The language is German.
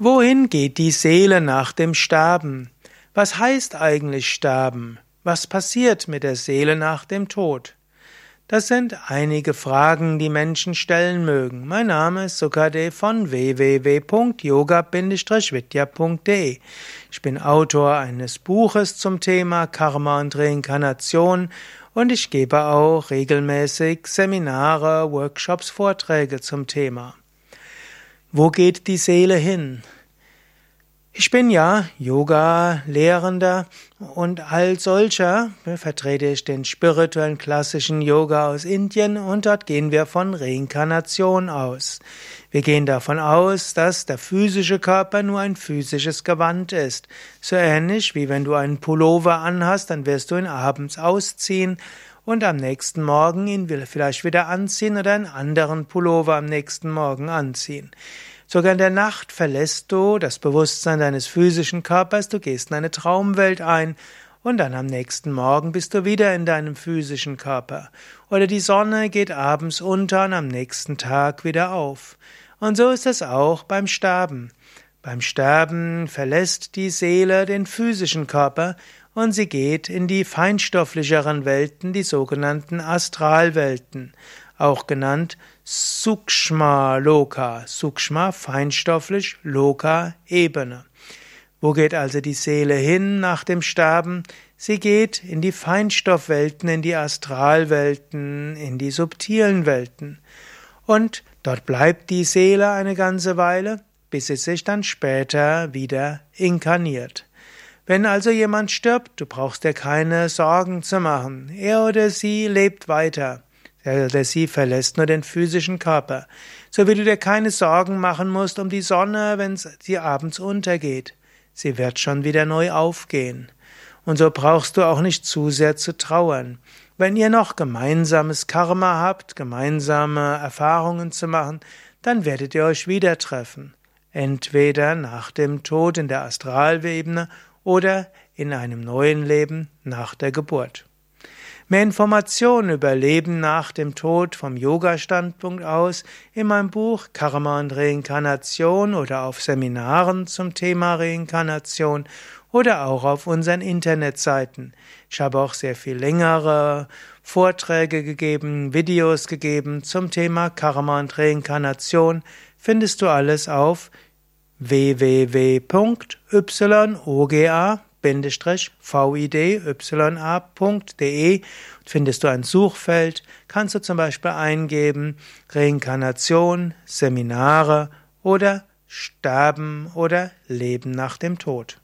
Wohin geht die Seele nach dem Sterben? Was heißt eigentlich Sterben? Was passiert mit der Seele nach dem Tod? Das sind einige Fragen, die Menschen stellen mögen. Mein Name ist Sukade von www.yoga-vidya.de. Ich bin Autor eines Buches zum Thema Karma und Reinkarnation und ich gebe auch regelmäßig Seminare, Workshops, Vorträge zum Thema. Wo geht die Seele hin? Ich bin ja Yoga-Lehrender und als solcher vertrete ich den spirituellen klassischen Yoga aus Indien und dort gehen wir von Reinkarnation aus. Wir gehen davon aus, dass der physische Körper nur ein physisches Gewand ist. So ähnlich wie wenn du einen Pullover anhast, dann wirst du ihn abends ausziehen und am nächsten Morgen ihn vielleicht wieder anziehen oder einen anderen Pullover am nächsten Morgen anziehen. Sogar in der Nacht verlässt du das Bewusstsein deines physischen Körpers, du gehst in eine Traumwelt ein und dann am nächsten Morgen bist du wieder in deinem physischen Körper. Oder die Sonne geht abends unter und am nächsten Tag wieder auf. Und so ist es auch beim Sterben. Beim Sterben verlässt die Seele den physischen Körper und sie geht in die feinstofflicheren Welten, die sogenannten Astralwelten, auch genannt Sukshma Loka, Sukshma feinstofflich, Loka Ebene. Wo geht also die Seele hin nach dem Sterben? Sie geht in die Feinstoffwelten, in die Astralwelten, in die subtilen Welten. Und dort bleibt die Seele eine ganze Weile, bis sie sich dann später wieder inkarniert. Wenn also jemand stirbt, du brauchst dir keine Sorgen zu machen. Er oder sie lebt weiter. Er oder sie verlässt nur den physischen Körper. So wie du dir keine Sorgen machen musst um die Sonne, wenn sie abends untergeht. Sie wird schon wieder neu aufgehen. Und so brauchst du auch nicht zu sehr zu trauern. Wenn ihr noch gemeinsames Karma habt, gemeinsame Erfahrungen zu machen, dann werdet ihr euch wieder treffen. Entweder nach dem Tod in der Astralebene oder in einem neuen Leben nach der Geburt. Mehr Informationen über Leben nach dem Tod vom Yoga-Standpunkt aus in meinem Buch Karma und Reinkarnation oder auf Seminaren zum Thema Reinkarnation oder auch auf unseren Internetseiten. Ich habe auch sehr viel längere Vorträge gegeben, Videos gegeben zum Thema Karma und Reinkarnation. Findest du alles auf www.yoga-vidya.de findest du ein Suchfeld, kannst du zum Beispiel eingeben Reinkarnation, Seminare oder Sterben oder Leben nach dem Tod.